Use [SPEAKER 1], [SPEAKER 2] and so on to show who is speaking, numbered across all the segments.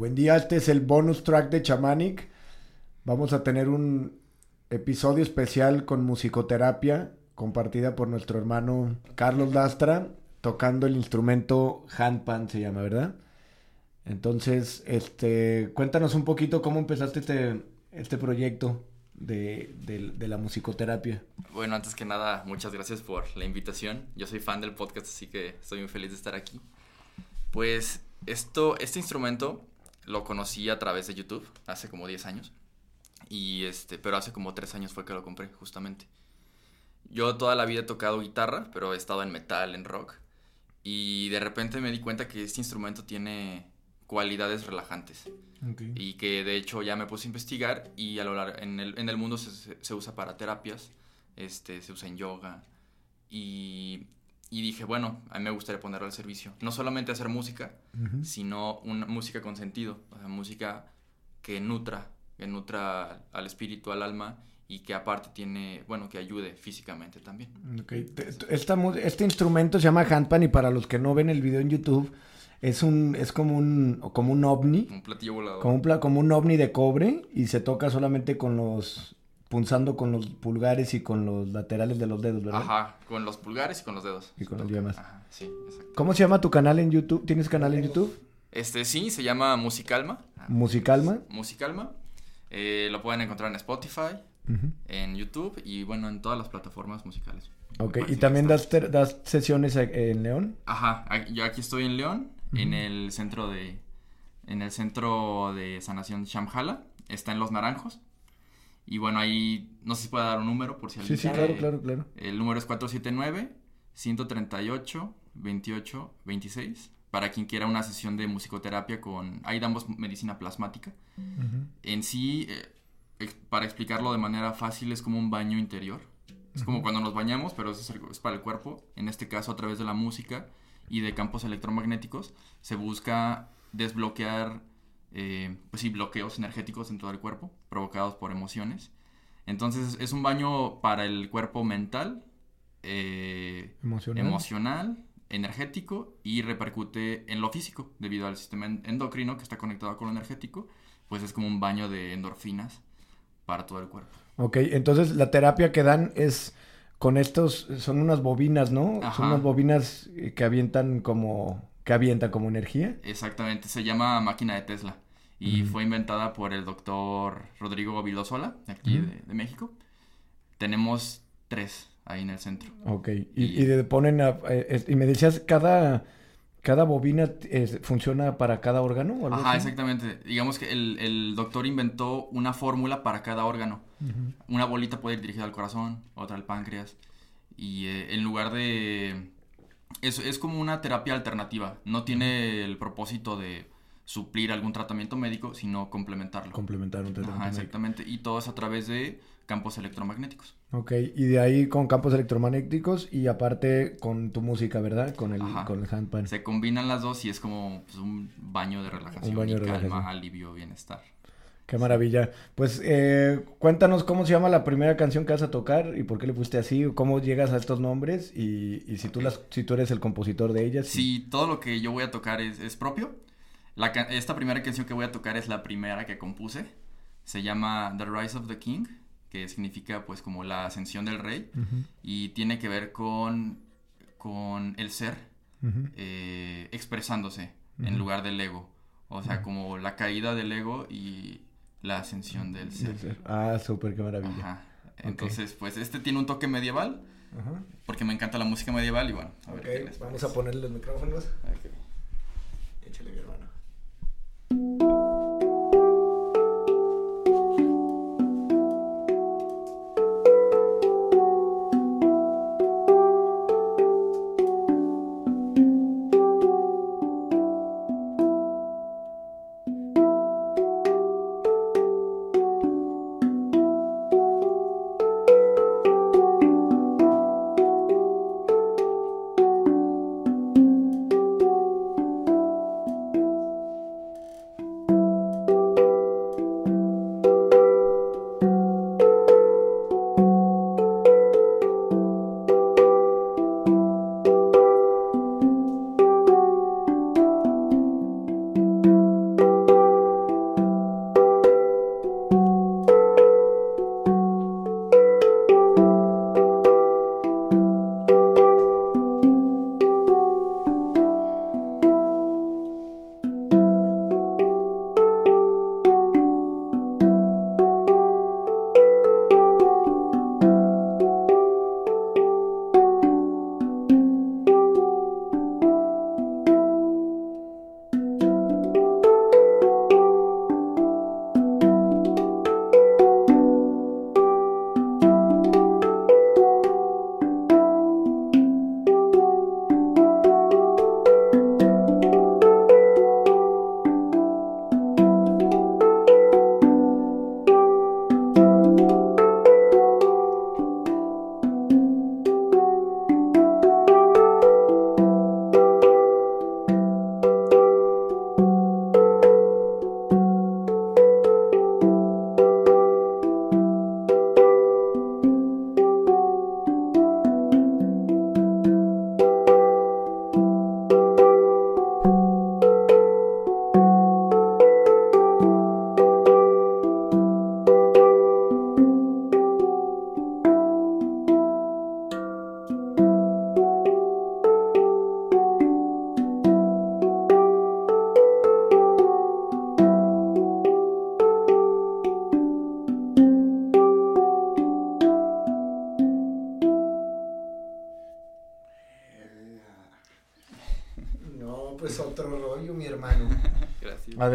[SPEAKER 1] Buen día, este es el bonus track de Chamanic. Vamos a tener un episodio especial con musicoterapia compartida por nuestro hermano Carlos Lastra, tocando el instrumento handpan se llama, ¿verdad? Entonces, este, cuéntanos un poquito cómo empezaste este, este proyecto de, de, la musicoterapia.
[SPEAKER 2] Bueno, antes que nada, muchas gracias por la invitación. Yo soy fan del podcast, así que estoy muy feliz de estar aquí. Pues esto, este instrumento lo conocí a través de YouTube hace como 10 años. Y este, pero hace como 3 años fue que lo compré, justamente. Yo toda la vida he tocado guitarra, pero he estado en metal, en rock. Y de repente me di cuenta que este instrumento tiene cualidades relajantes. Y que de hecho ya me puse a investigar y a lo largo, en, el, en el mundo se, se, usa para terapias, este, se usa en yoga. Y, y, dije, bueno, a mí me gustaría ponerlo al servicio. No solamente hacer música, sino una música con sentido. O sea, música que nutra, que nutra al espíritu, al alma y que aparte tiene, bueno, que ayude físicamente también.
[SPEAKER 1] Okay. este instrumento se llama handpan y para los que no ven el video en YouTube, es un es como un como un ovni.
[SPEAKER 2] Un platillo volador.
[SPEAKER 1] Como un, como un ovni de cobre y se toca solamente con los punzando con los pulgares y con los laterales de los dedos, ¿verdad?
[SPEAKER 2] Ajá, con los pulgares y con los dedos.
[SPEAKER 1] Y con los demás.
[SPEAKER 2] Ajá, sí, exacto.
[SPEAKER 1] ¿Cómo se llama tu canal en YouTube? ¿Tienes canal en YouTube?
[SPEAKER 2] Este sí, se llama Musicalma.
[SPEAKER 1] Musicalma.
[SPEAKER 2] Musicalma. Eh, lo pueden encontrar en Spotify, en YouTube y bueno, en todas las plataformas musicales.
[SPEAKER 1] Ok, ¿y también das, das, sesiones en León?
[SPEAKER 2] Ajá, yo aquí estoy en León, en el centro de en el centro de sanación Shamhala, está en Los Naranjos. Y bueno, ahí no sé si puede dar un número por si
[SPEAKER 1] alguien Sí, sí, claro, claro, claro.
[SPEAKER 2] El número es 479 138 28 26 para quien quiera una sesión de musicoterapia con ahí damos medicina plasmática. En sí eh, para explicarlo de manera fácil, es como un baño interior. Es como cuando nos bañamos, pero es, es, para el cuerpo. En este caso, a través de la música y de campos electromagnéticos, se busca desbloquear, eh, pues sí, bloqueos energéticos en todo el cuerpo, provocados por emociones. Entonces, es un baño para el cuerpo mental, eh,
[SPEAKER 1] emocional.
[SPEAKER 2] emocional, energético y repercute en lo físico, debido al sistema endocrino que está conectado con lo energético, pues es como un baño de endorfinas para todo el cuerpo.
[SPEAKER 1] Ok, entonces la terapia que dan es con estos, son unas bobinas, ¿no? Son unas bobinas eh, que avientan como, que avientan como energía.
[SPEAKER 2] Exactamente, se llama máquina de Tesla y fue inventada por el doctor Rodrigo Vilosola, aquí de, México. Tenemos tres ahí en el centro.
[SPEAKER 1] Ok, y, y, ponen, eh, y me decías, cada ¿Cada bobina funciona para cada órgano?
[SPEAKER 2] Ajá, exactamente. Digamos que el, doctor inventó una fórmula para cada órgano. Una bolita puede ir dirigida al corazón, otra al páncreas. Y eh, en lugar de... Es, es como una terapia alternativa. No tiene el propósito de suplir algún tratamiento médico, sino complementarlo.
[SPEAKER 1] Complementar un tratamiento
[SPEAKER 2] Ajá, exactamente. Y todo es a través de campos electromagnéticos.
[SPEAKER 1] Ok, y de ahí con campos electromagnéticos y aparte con tu música, ¿verdad? Con el, con el handpan.
[SPEAKER 2] Se combinan las dos y es como pues, un baño de relajación un baño de calma, alivio, bienestar.
[SPEAKER 1] Qué maravilla. Pues eh, cuéntanos cómo se llama la primera canción que vas a tocar y por qué le pusiste así, cómo llegas a estos nombres y, y si, tú las, si tú eres el compositor de ellas.
[SPEAKER 2] Sí, todo lo que yo voy a tocar es, es propio esta primera canción que voy a tocar es la primera que compuse. Se llama The Rise of the King, que significa pues como la ascensión del rey. Y tiene que ver con, con el ser eh, expresándose en lugar del ego. O sea, como la caída del ego y la ascensión del ser.
[SPEAKER 1] Ah, súper, qué maravilla.
[SPEAKER 2] Entonces, pues este tiene un toque medieval. Porque me encanta la música medieval y bueno,
[SPEAKER 1] a ver Vamos a ponerle los micrófonos. Échale, mi hermano.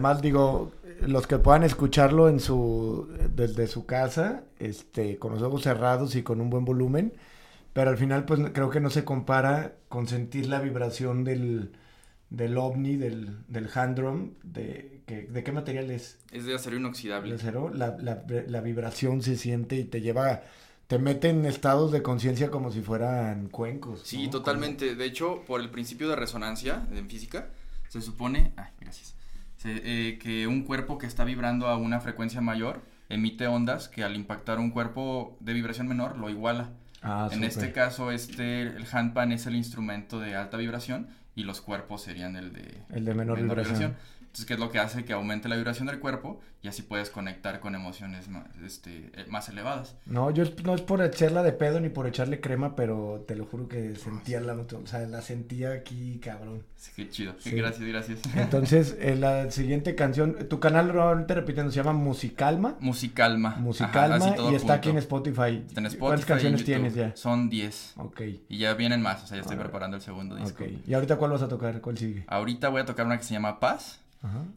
[SPEAKER 1] Además, digo, los que puedan escucharlo en su, desde su casa, este, con los ojos cerrados y con un buen volumen, pero al final, pues creo que no se compara con sentir la vibración del, del ovni, del, del hand drum, de, que, ¿de qué material es?
[SPEAKER 2] Es de acero inoxidable.
[SPEAKER 1] De acero, la, la, la vibración se siente y te lleva te mete en estados de conciencia como si fueran cuencos.
[SPEAKER 2] Sí, totalmente. De hecho, por el principio de resonancia en física, se supone, ay, gracias, eh, que un cuerpo que está vibrando a una frecuencia mayor emite ondas que al impactar un cuerpo de vibración menor lo iguala. Ah, en este caso, este, el handpan es el instrumento de alta vibración y los cuerpos serían el de,
[SPEAKER 1] el de menor, vibración.
[SPEAKER 2] Entonces, ¿qué es lo que hace? Que aumente la vibración del cuerpo y así puedes conectar con emociones más, este, eh, más elevadas.
[SPEAKER 1] No, yo no es por echarla de pedo ni por echarle crema, pero te lo juro que sentía la, o sea, la sentía aquí, cabrón.
[SPEAKER 2] Sí, qué chido. Gracias, gracias.
[SPEAKER 1] Entonces, la siguiente canción, tu canal te repitiendo, se llama Musicalma.
[SPEAKER 2] Musicalma.
[SPEAKER 1] Musicalma y está aquí en Spotify.
[SPEAKER 2] Está en Spotify
[SPEAKER 1] ¿Cuántas canciones tienes ya?
[SPEAKER 2] Son 10.
[SPEAKER 1] Ok.
[SPEAKER 2] Y ya vienen más, o sea, ya estoy preparando el segundo disco. Ok.
[SPEAKER 1] ¿Y ahorita cuál vas a tocar? ¿Cuál sigue?
[SPEAKER 2] Ahorita voy a tocar una que se llama Paz.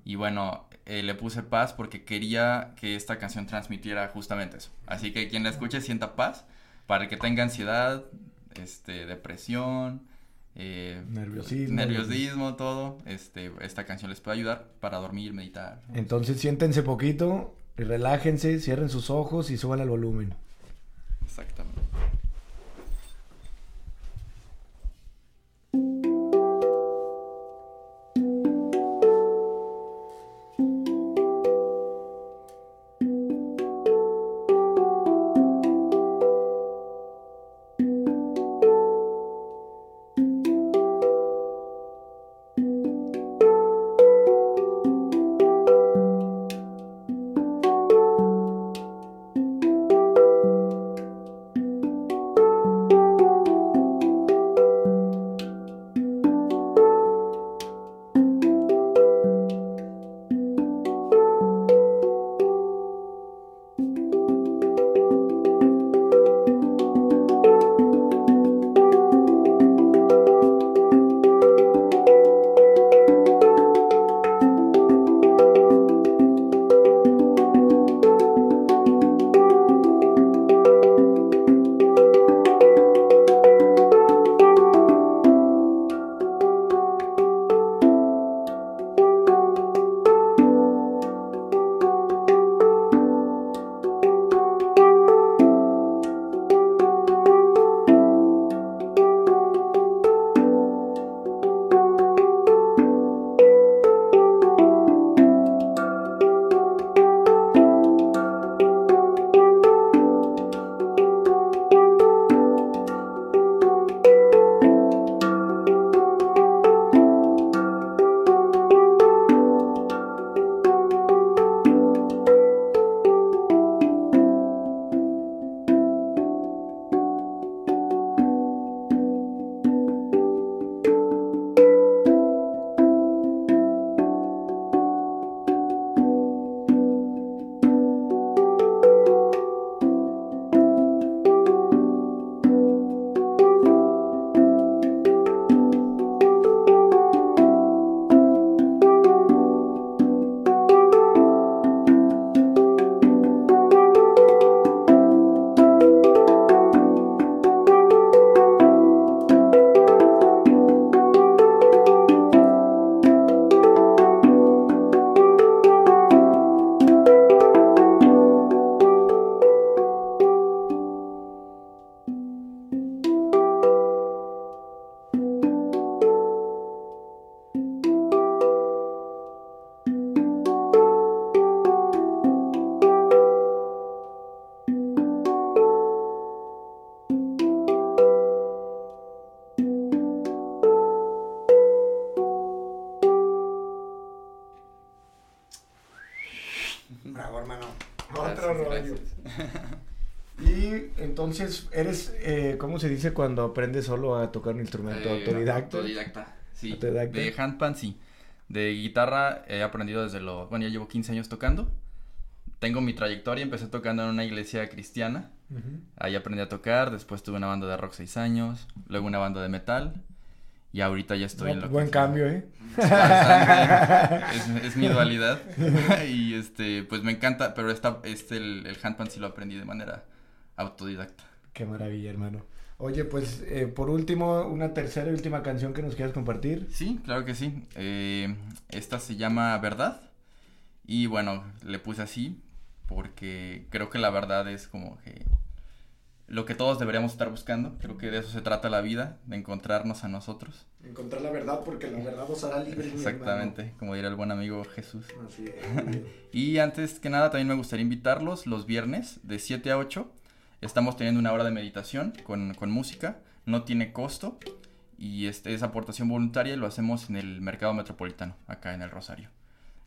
[SPEAKER 2] Y bueno, eh, le puse paz porque quería que esta canción transmitiera justamente eso. Así que quien la escuche sienta paz para que tenga ansiedad, este, depresión, eh,
[SPEAKER 1] nerviosismo,
[SPEAKER 2] nerviosismo, todo. Este, esta canción les puede ayudar para dormir, meditar.
[SPEAKER 1] Entonces siéntense poquito, y relájense, cierren sus ojos y suban el volumen.
[SPEAKER 2] Exactamente.
[SPEAKER 1] Entonces, eres, eh, ¿cómo se dice cuando aprendes solo a tocar un instrumento?
[SPEAKER 2] Eh, autodidacta. Autodidacta, sí. De handpan, sí. De guitarra he aprendido desde lo... Bueno, ya llevo 15 años tocando. Tengo mi trayectoria, empecé tocando en una iglesia cristiana. Ahí aprendí a tocar, después tuve una banda de rock 6 años, luego una banda de metal. Y ahorita ya estoy en lo
[SPEAKER 1] Buen
[SPEAKER 2] que
[SPEAKER 1] cambio, ¿eh?
[SPEAKER 2] es, es mi dualidad. y este, pues me encanta, pero esta, este, el, el handpan sí lo aprendí de manera autodidacta.
[SPEAKER 1] Qué maravilla, hermano. Oye, pues eh, por último, una tercera y última canción que nos quieras compartir.
[SPEAKER 2] Sí, claro que sí. Eh, esta se llama Verdad. Y bueno, le puse así porque creo que la verdad es como que lo que todos deberíamos estar buscando. Creo que de eso se trata la vida, de encontrarnos a nosotros.
[SPEAKER 1] Encontrar la verdad porque la verdad os hará libres. mi
[SPEAKER 2] Exactamente, como diría el buen amigo Jesús.
[SPEAKER 1] Así es.
[SPEAKER 2] Y antes que nada también me gustaría invitarlos los viernes de 7 a 8. Estamos teniendo una hora de meditación con, con música, no tiene costo y este, es aportación voluntaria lo hacemos en el Mercado Metropolitano, acá en el Rosario.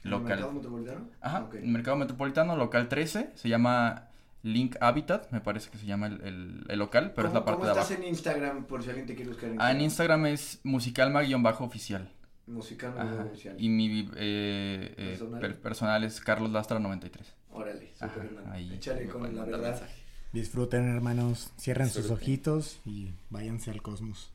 [SPEAKER 1] ¿El
[SPEAKER 2] Local.
[SPEAKER 1] mercado metropolitano?
[SPEAKER 2] Ajá,
[SPEAKER 1] Ok.
[SPEAKER 2] el Mercado Metropolitano, local 13, se llama Link Habitat, me parece que se llama el, el- el local, pero es
[SPEAKER 1] ¿Cómo-
[SPEAKER 2] la parte
[SPEAKER 1] ¿Cómo
[SPEAKER 2] de
[SPEAKER 1] estás
[SPEAKER 2] abajo.
[SPEAKER 1] en Instagram por si alguien te quiere buscar en
[SPEAKER 2] Ah, en Instagram es musicalma-oficial.
[SPEAKER 1] Musical
[SPEAKER 2] Ajá.
[SPEAKER 1] oficial.
[SPEAKER 2] Y mi eh, eh,
[SPEAKER 1] Personal.
[SPEAKER 2] per- personal es Carlos Lastra 93.
[SPEAKER 1] Órale, súper
[SPEAKER 2] ahí
[SPEAKER 1] Échale con la verdad.
[SPEAKER 2] mensaje.
[SPEAKER 3] Disfruten, hermanos. Cierren sus ojitos y váyanse al cosmos.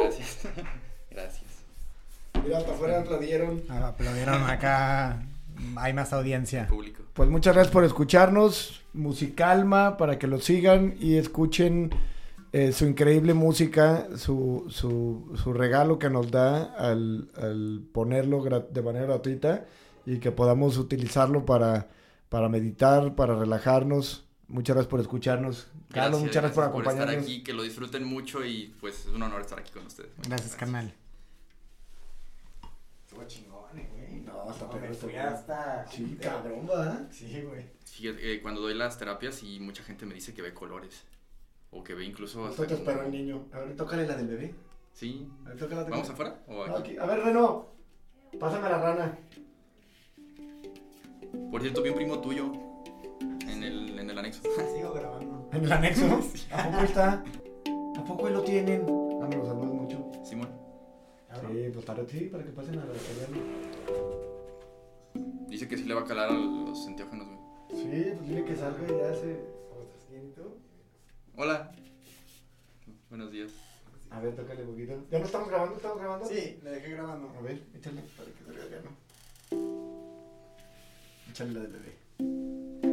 [SPEAKER 2] Gracias, gracias.
[SPEAKER 1] Mira, hasta afuera aplaudieron.
[SPEAKER 3] Ah, Aplaudieron acá. Hay más audiencia.
[SPEAKER 2] Público.
[SPEAKER 1] Pues muchas gracias por escucharnos. Musicalma, para que lo sigan y escuchen eh, su increíble música, su, su, su regalo que nos da al, al ponerlo de manera gratuita y que podamos utilizarlo para, para meditar, para relajarnos. Muchas gracias por escucharnos. Carlos, muchas gracias por
[SPEAKER 2] estar
[SPEAKER 1] acompañarnos.
[SPEAKER 2] aquí, que lo disfruten mucho y pues es un honor estar aquí con ustedes. Muchas
[SPEAKER 3] Gracias, carnal.
[SPEAKER 1] Estuvo chingón, güey. No, hasta
[SPEAKER 3] No, me fui hasta-
[SPEAKER 1] Sí, cabrón, ¿verdad?
[SPEAKER 3] Sí, güey.
[SPEAKER 2] Fíjate, eh, cuando doy las terapias y mucha gente me dice que ve colores. O que ve incluso como-
[SPEAKER 1] esperó el niño. A ver, tócale la del bebé.
[SPEAKER 2] Sí.
[SPEAKER 1] A ver, tócala,
[SPEAKER 2] ¿Vamos afuera o
[SPEAKER 1] No,
[SPEAKER 2] aquí?
[SPEAKER 1] A ver, Reno. Pásame la rana.
[SPEAKER 2] Por cierto, vi un primo tuyo el, anexo.
[SPEAKER 3] Sigo grabando.
[SPEAKER 1] ¿En el anexo? ¿A poco está? ¿A poco ahí lo tienen? Ah, me lo saludas mucho.
[SPEAKER 2] Simón.
[SPEAKER 1] Sí, pues tarde, sí, para que pasen a la verlo.
[SPEAKER 2] Dice que sí le va a calar a los enteógenos, güey.
[SPEAKER 1] Sí, pues dile que salga y ya se. ¿Y tú?
[SPEAKER 2] Hola. Buenos días.
[SPEAKER 1] A ver, tócale un poquito. ¿Ya no estamos grabando? ¿Estamos grabando?
[SPEAKER 3] Sí, le dejé grabando.
[SPEAKER 1] A ver, échale para que salga ya, ¿no? Échale la del bebé.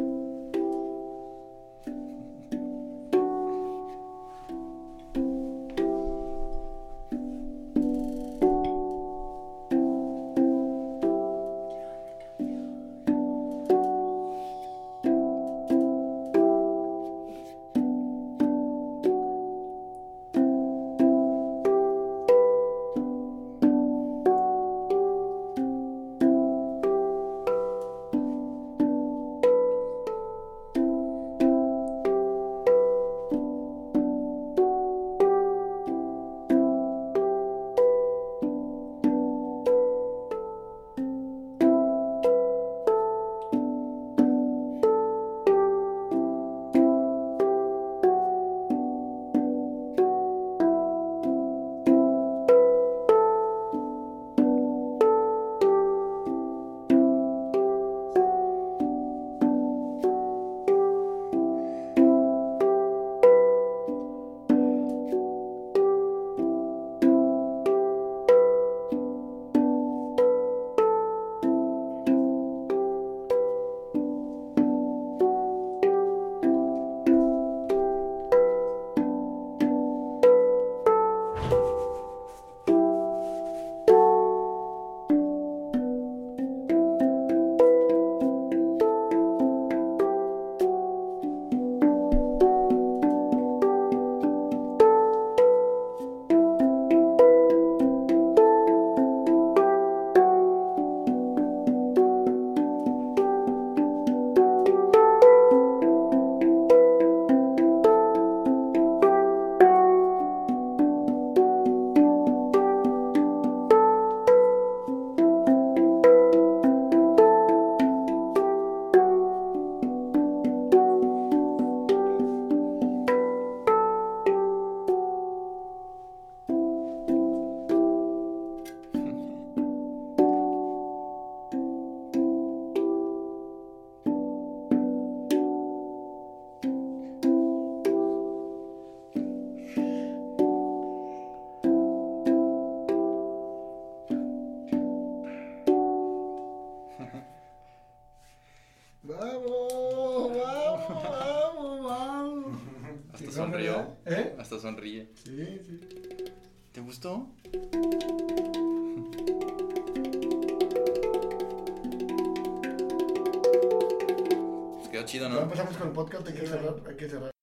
[SPEAKER 1] Con el podcast, hay que cerrar, hay que cerrar.